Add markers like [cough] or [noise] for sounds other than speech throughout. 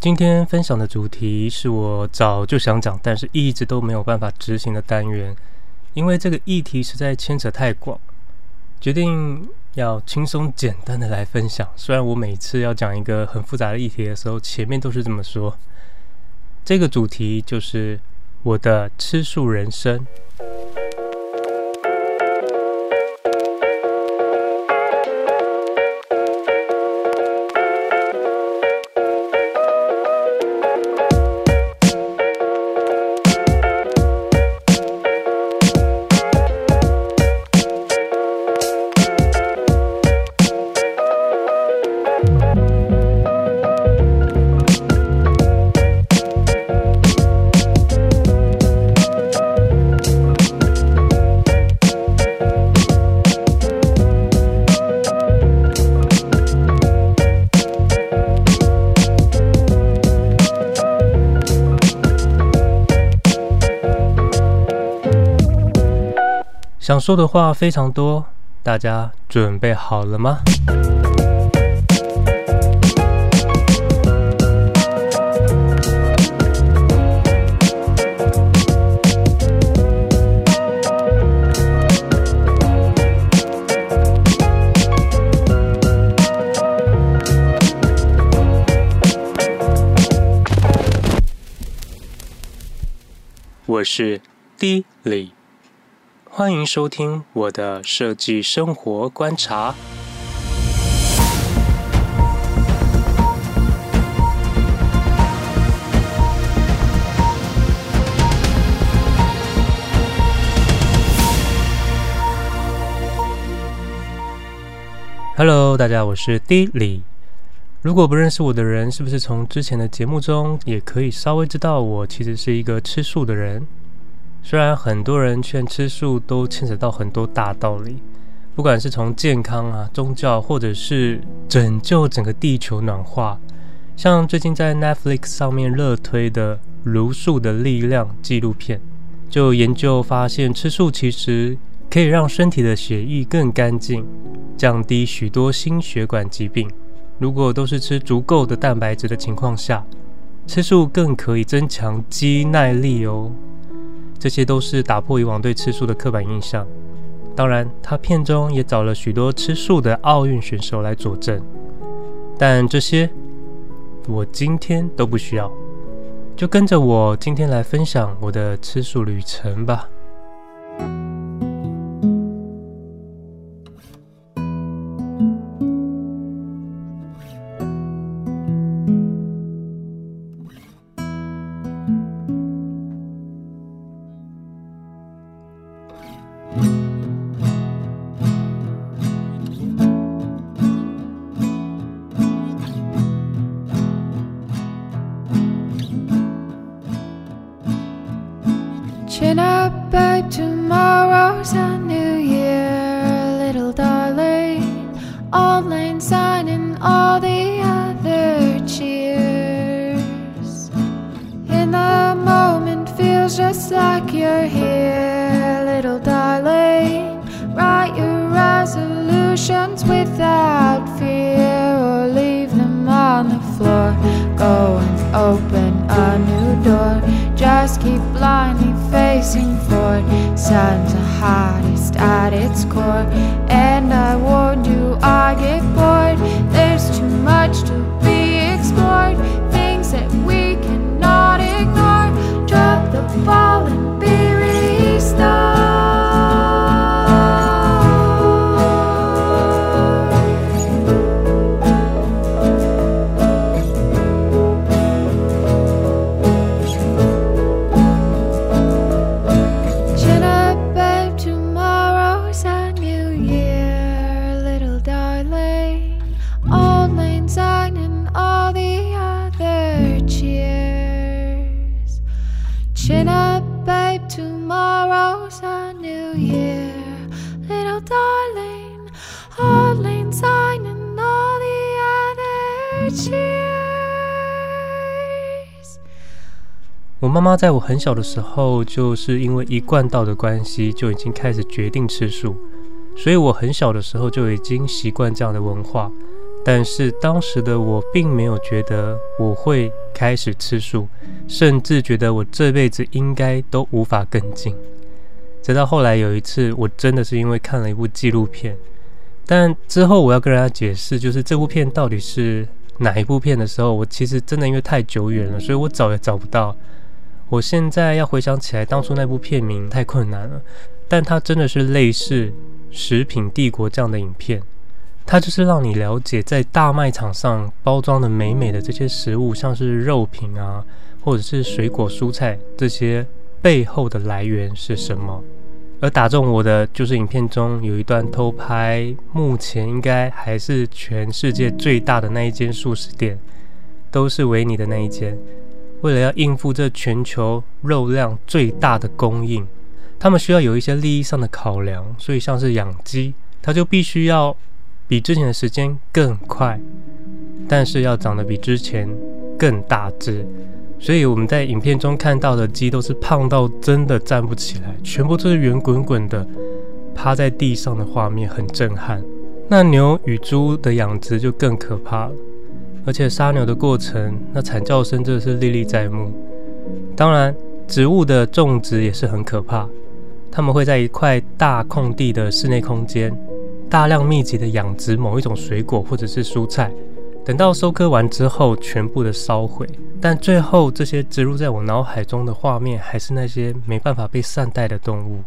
今天分享的主题是我早就想讲，但是一直都没有办法执行的单元，因为这个议题实在牵扯太广，决定要轻松简单的来分享。虽然我每次要讲一个很复杂的议题的时候，前面都是这么说。这个主题就是我的吃素人生。想说的话非常多，大家准备好了吗？我是 D 李。欢迎收听我的设计生活观察。Hello，大家，我是 D 李。如果不认识我的人，是不是从之前的节目中也可以稍微知道我其实是一个吃素的人？虽然很多人劝吃素都牵扯到很多大道理，不管是从健康啊、宗教，或者是拯救整个地球暖化，像最近在 Netflix 上面热推的《茹素的力量》纪录片，就研究发现吃素其实可以让身体的血液更干净，降低许多心血管疾病。如果都是吃足够的蛋白质的情况下，吃素更可以增强肌耐力哦。这些都是打破以往对吃素的刻板印象。当然，他片中也找了许多吃素的奥运选手来佐证。但这些我今天都不需要，就跟着我今天来分享我的吃素旅程吧。a new year, little darling. All lane sign and all the other cheers. In the moment feels just like you're here, little darling. Write your resolutions without fear or leave them on the floor. Go and open a new door. Just keep blindly facing forward. sunshine hottest at its core. 我妈妈在我很小的时候，就是因为一贯道的关系，就已经开始决定吃素，所以我很小的时候就已经习惯这样的文化。但是当时的我并没有觉得我会开始吃素，甚至觉得我这辈子应该都无法更进。直到后来有一次，我真的是因为看了一部纪录片，但之后我要跟大家解释，就是这部片到底是哪一部片的时候，我其实真的因为太久远了，所以我找也找不到。我现在要回想起来，当初那部片名太困难了，但它真的是类似《食品帝国》这样的影片。它就是让你了解，在大卖场上包装的美美的这些食物，像是肉品啊，或者是水果蔬菜，这些背后的来源是什么。而打中我的，就是影片中有一段偷拍，目前应该还是全世界最大的那一间素食店，都是维尼的那一间。为了要应付这全球肉量最大的供应，他们需要有一些利益上的考量，所以像是养鸡，它就必须要。比之前的时间更快，但是要长得比之前更大只，所以我们在影片中看到的鸡都是胖到真的站不起来，全部都是圆滚滚的趴在地上的画面，很震撼。那牛与猪的养殖就更可怕了，而且杀牛的过程，那惨叫声真的是历历在目。当然，植物的种植也是很可怕，他们会在一块大空地的室内空间。大量密集的养殖某一种水果或者是蔬菜，等到收割完之后，全部的烧毁。但最后这些植入在我脑海中的画面，还是那些没办法被善待的动物。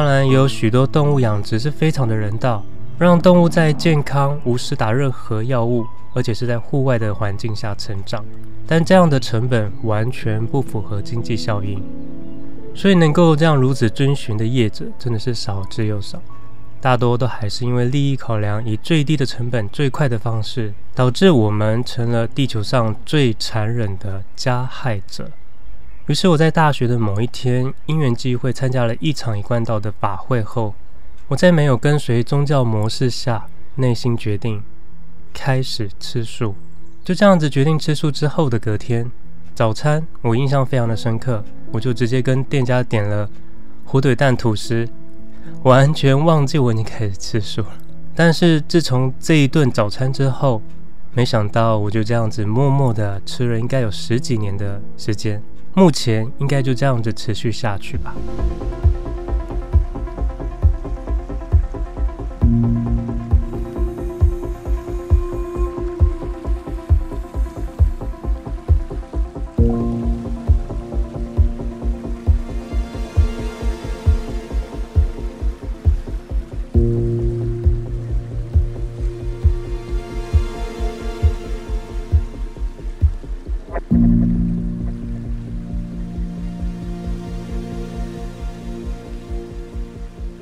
当然，也有许多动物养殖是非常的人道，让动物在健康、无施打任何药物，而且是在户外的环境下成长。但这样的成本完全不符合经济效应，所以能够这样如此遵循的业者真的是少之又少，大多都还是因为利益考量，以最低的成本、最快的方式，导致我们成了地球上最残忍的加害者。于是我在大学的某一天，因缘际会参加了一场一贯道的法会后，我在没有跟随宗教模式下，内心决定开始吃素。就这样子决定吃素之后的隔天早餐，我印象非常的深刻，我就直接跟店家点了火腿蛋吐司，完全忘记我已经开始吃素了。但是自从这一顿早餐之后，没想到我就这样子默默的吃了应该有十几年的时间。目前应该就这样子持续下去吧。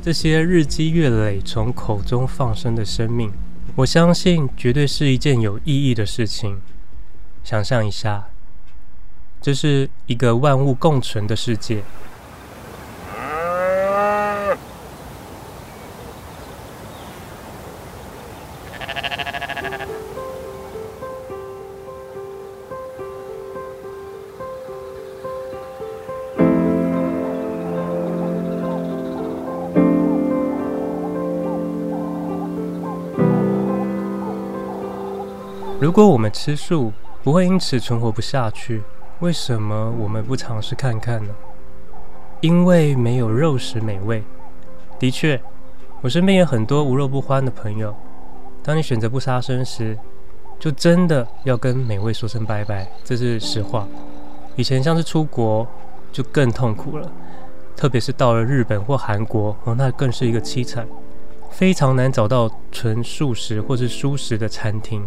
这些日积月累从口中放生的生命，我相信绝对是一件有意义的事情。想象一下，这是一个万物共存的世界。如果我们吃素不会因此存活不下去，为什么我们不尝试看看呢？因为没有肉食美味。的确，我身边有很多无肉不欢的朋友。当你选择不杀生时，就真的要跟美味说声拜拜，这是实话。以前像是出国，就更痛苦了，特别是到了日本或韩国，哦，那更是一个凄惨，非常难找到纯素食或是蔬食的餐厅。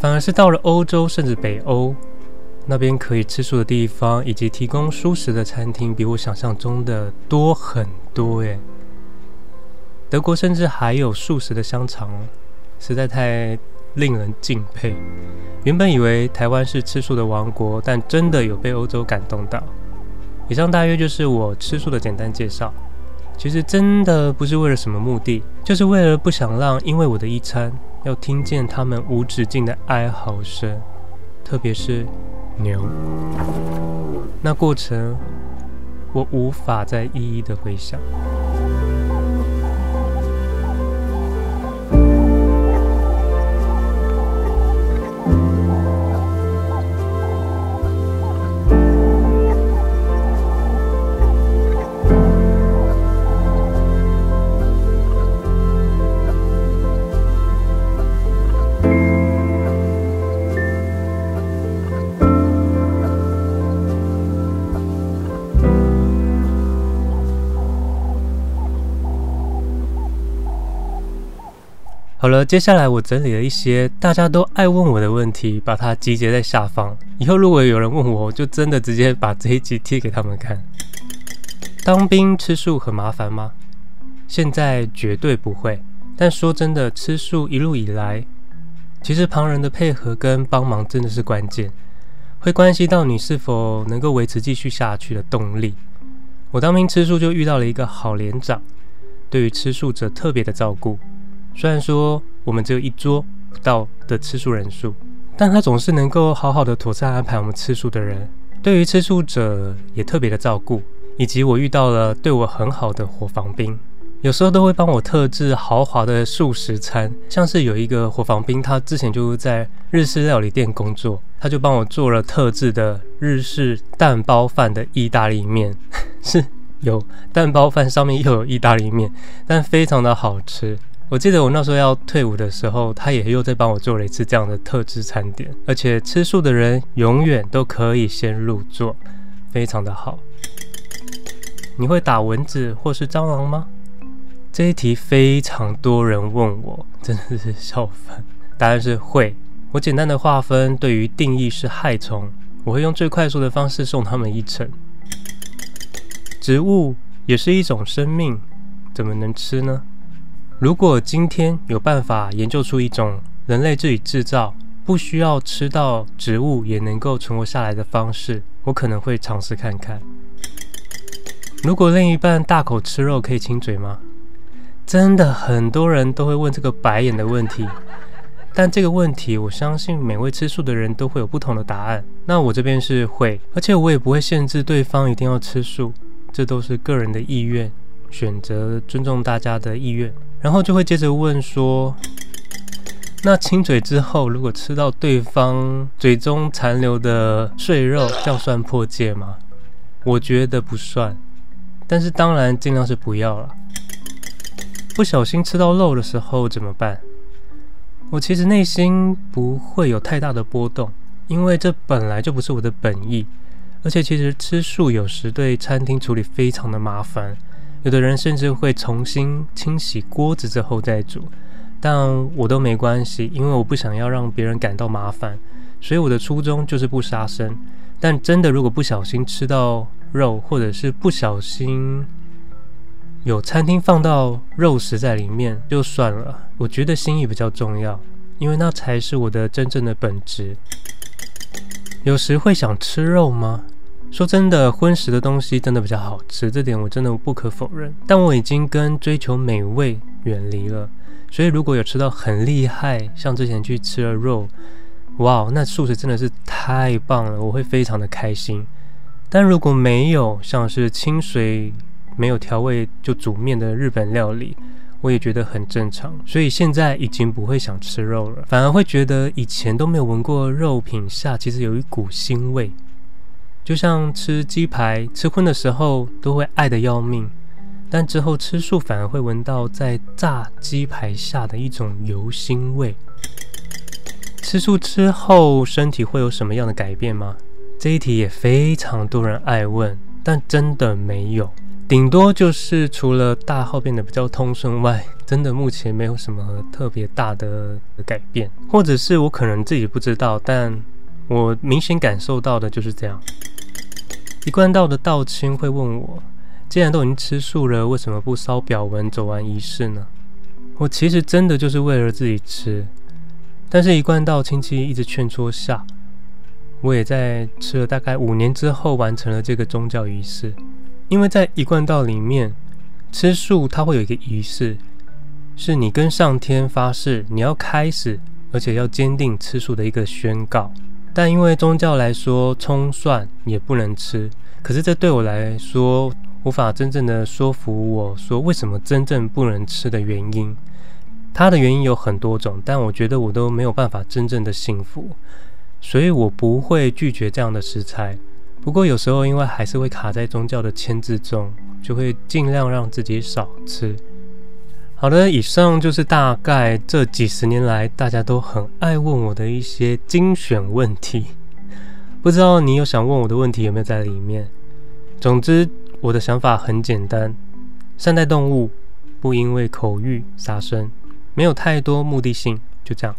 反而是到了欧洲甚至北欧，那边可以吃素的地方以及提供素食的餐厅，比我想象中的多很多耶。德国甚至还有素食的香肠，实在太令人敬佩。原本以为台湾是吃素的王国，但真的有被欧洲感动到。以上大约就是我吃素的简单介绍。其实真的不是为了什么目的，就是为了不想让因为我的一餐要听见他们无止境的哀嚎声，特别是牛。那过程我无法再一一的回想。好了，接下来我整理了一些大家都爱问我的问题，把它集结在下方。以后如果有人问我，我就真的直接把这一集贴给他们看。当兵吃素很麻烦吗？现在绝对不会。但说真的，吃素一路以来，其实旁人的配合跟帮忙真的是关键，会关系到你是否能够维持继续下去的动力。我当兵吃素就遇到了一个好连长，对于吃素者特别的照顾。虽然说我们只有一桌不到的吃素人数，但他总是能够好好的妥善安排我们吃素的人。对于吃素者也特别的照顾，以及我遇到了对我很好的伙房兵，有时候都会帮我特制豪华的素食餐。像是有一个伙房兵，他之前就在日式料理店工作，他就帮我做了特制的日式蛋包饭的意大利面，[laughs] 是有蛋包饭上面又有意大利面，但非常的好吃。我记得我那时候要退伍的时候，他也又在帮我做了一次这样的特制餐点，而且吃素的人永远都可以先入座，非常的好。你会打蚊子或是蟑螂吗？这一题非常多人问我，真的是 [laughs] 笑翻。答案是会。我简单的划分，对于定义是害虫，我会用最快速的方式送他们一程。植物也是一种生命，怎么能吃呢？如果今天有办法研究出一种人类自己制造、不需要吃到植物也能够存活下来的方式，我可能会尝试看看。如果另一半大口吃肉，可以亲嘴吗？真的很多人都会问这个白眼的问题，但这个问题我相信每位吃素的人都会有不同的答案。那我这边是会，而且我也不会限制对方一定要吃素，这都是个人的意愿，选择尊重大家的意愿。然后就会接着问说：“那亲嘴之后，如果吃到对方嘴中残留的碎肉，这样算破戒吗？”我觉得不算，但是当然尽量是不要了。不小心吃到肉的时候怎么办？我其实内心不会有太大的波动，因为这本来就不是我的本意，而且其实吃素有时对餐厅处理非常的麻烦。有的人甚至会重新清洗锅子之后再煮，但我都没关系，因为我不想要让别人感到麻烦，所以我的初衷就是不杀生。但真的如果不小心吃到肉，或者是不小心有餐厅放到肉食在里面，就算了。我觉得心意比较重要，因为那才是我的真正的本质。有时会想吃肉吗？说真的，荤食的东西真的比较好吃，这点我真的不可否认。但我已经跟追求美味远离了，所以如果有吃到很厉害，像之前去吃了肉，哇，那素食真的是太棒了，我会非常的开心。但如果没有，像是清水没有调味就煮面的日本料理，我也觉得很正常，所以现在已经不会想吃肉了，反而会觉得以前都没有闻过肉品下其实有一股腥味，就像吃鸡排、吃荤的时候都会爱得要命，但之后吃素反而会闻到在炸鸡排下的一种油腥味。吃素之后身体会有什么样的改变吗？这一题也非常多人爱问，但真的没有。顶多就是除了大号变得比较通顺外，真的目前没有什么特别大的改变，或者是我可能自己不知道，但我明显感受到的就是这样。一贯道的道亲会问我，既然都已经吃素了，为什么不烧表文走完仪式呢？我其实真的就是为了自己吃，但是一贯道亲戚一直劝说下，我也在吃了大概五年之后完成了这个宗教仪式。因为在一贯道里面吃素，它会有一个仪式，是你跟上天发誓，你要开始，而且要坚定吃素的一个宣告。但因为宗教来说，葱蒜也不能吃，可是这对我来说无法真正的说服我说为什么真正不能吃的原因。它的原因有很多种，但我觉得我都没有办法真正的信服，所以我不会拒绝这样的食材。不过有时候因为还是会卡在宗教的签字中，就会尽量让自己少吃。好的，以上就是大概这几十年来大家都很爱问我的一些精选问题。不知道你有想问我的问题有没有在里面？总之，我的想法很简单：善待动物，不因为口欲杀生，没有太多目的性，就这样。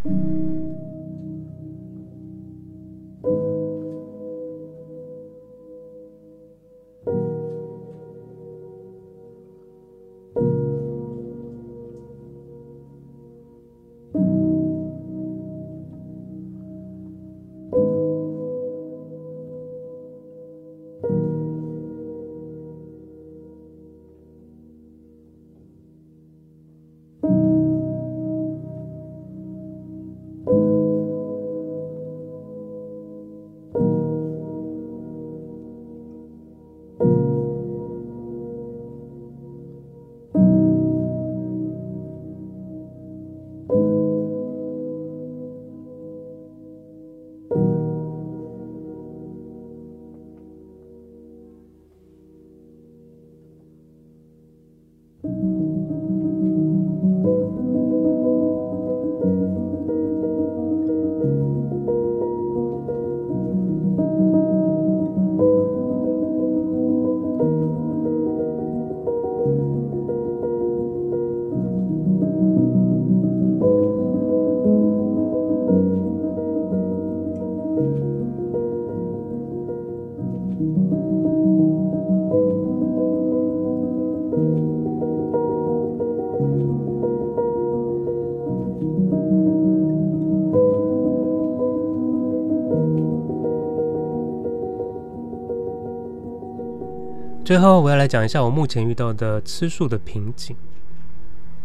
最后，我要来讲一下我目前遇到的吃素的瓶颈，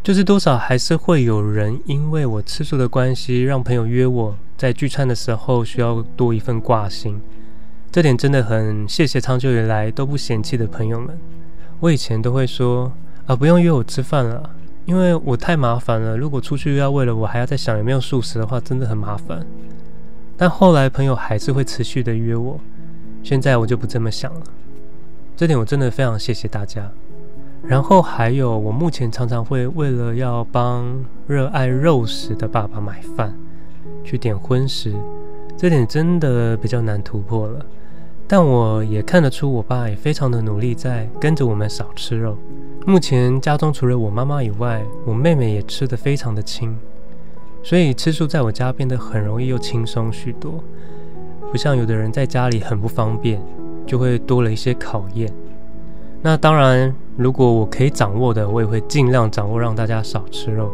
就是多少还是会有人因为我吃素的关系，让朋友约我在聚餐的时候需要多一份挂心。这点真的很谢谢长久以来都不嫌弃的朋友们。我以前都会说啊，不用约我吃饭了，因为我太麻烦了。如果出去要为了我还要再想有没有素食的话，真的很麻烦。但后来朋友还是会持续的约我，现在我就不这么想了。这点我真的非常谢谢大家。然后还有，我目前常常会为了要帮热爱肉食的爸爸买饭，去点荤食，这点真的比较难突破了。但我也看得出，我爸也非常的努力，在跟着我们少吃肉。目前家中除了我妈妈以外，我妹妹也吃得非常的轻，所以吃素在我家变得很容易又轻松许多，不像有的人在家里很不方便。就会多了一些考验。那当然，如果我可以掌握的，我也会尽量掌握，让大家少吃肉。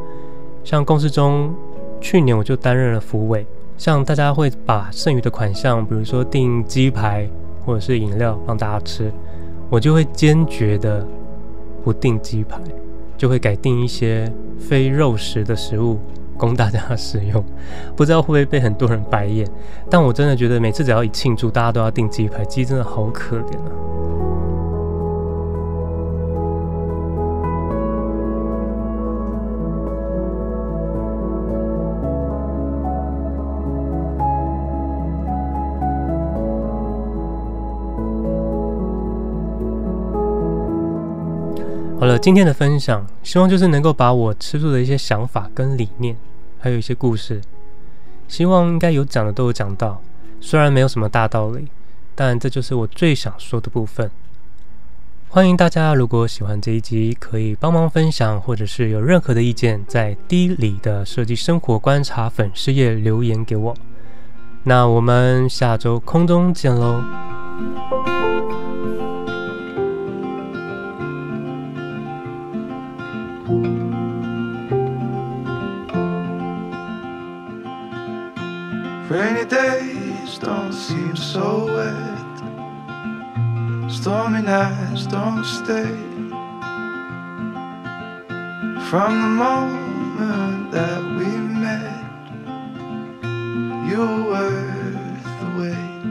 像公司中，去年我就担任了副委，像大家会把剩余的款项，比如说订鸡排或者是饮料让大家吃，我就会坚决的不订鸡排，就会改订一些非肉食的食物。供大家使用，[laughs] 不知道会不会被很多人白眼。但我真的觉得每次只要一庆祝，大家都要订鸡排，鸡真的好可怜啊。好了，今天的分享，希望就是能够把我吃素的一些想法跟理念，还有一些故事，希望应该有讲的都有讲到。虽然没有什么大道理，但这就是我最想说的部分。欢迎大家，如果喜欢这一集，可以帮忙分享，或者是有任何的意见，在 D 里的设计生活观察粉丝页留言给我。那我们下周空中见喽。Rainy days don't seem so wet. Stormy nights don't stay. From the moment that we met, you were worth the wait.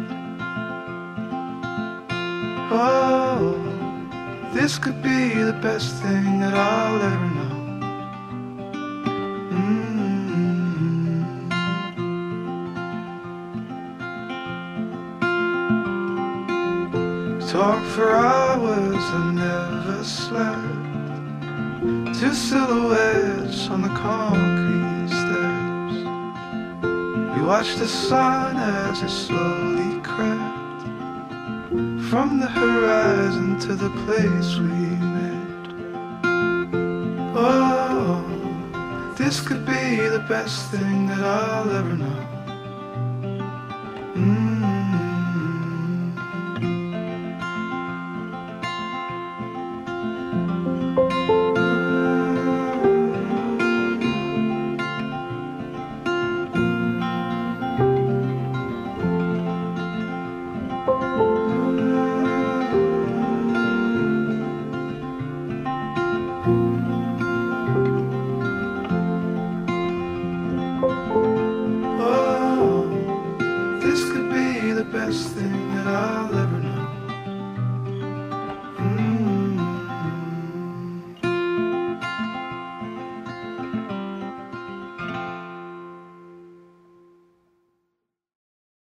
Oh, this could be the best thing that I'll ever know. Talk for hours and never slept. Two silhouettes on the concrete steps. We watched the sun as it slowly crept from the horizon to the place we met. Oh, this could be the best thing that I'll ever know.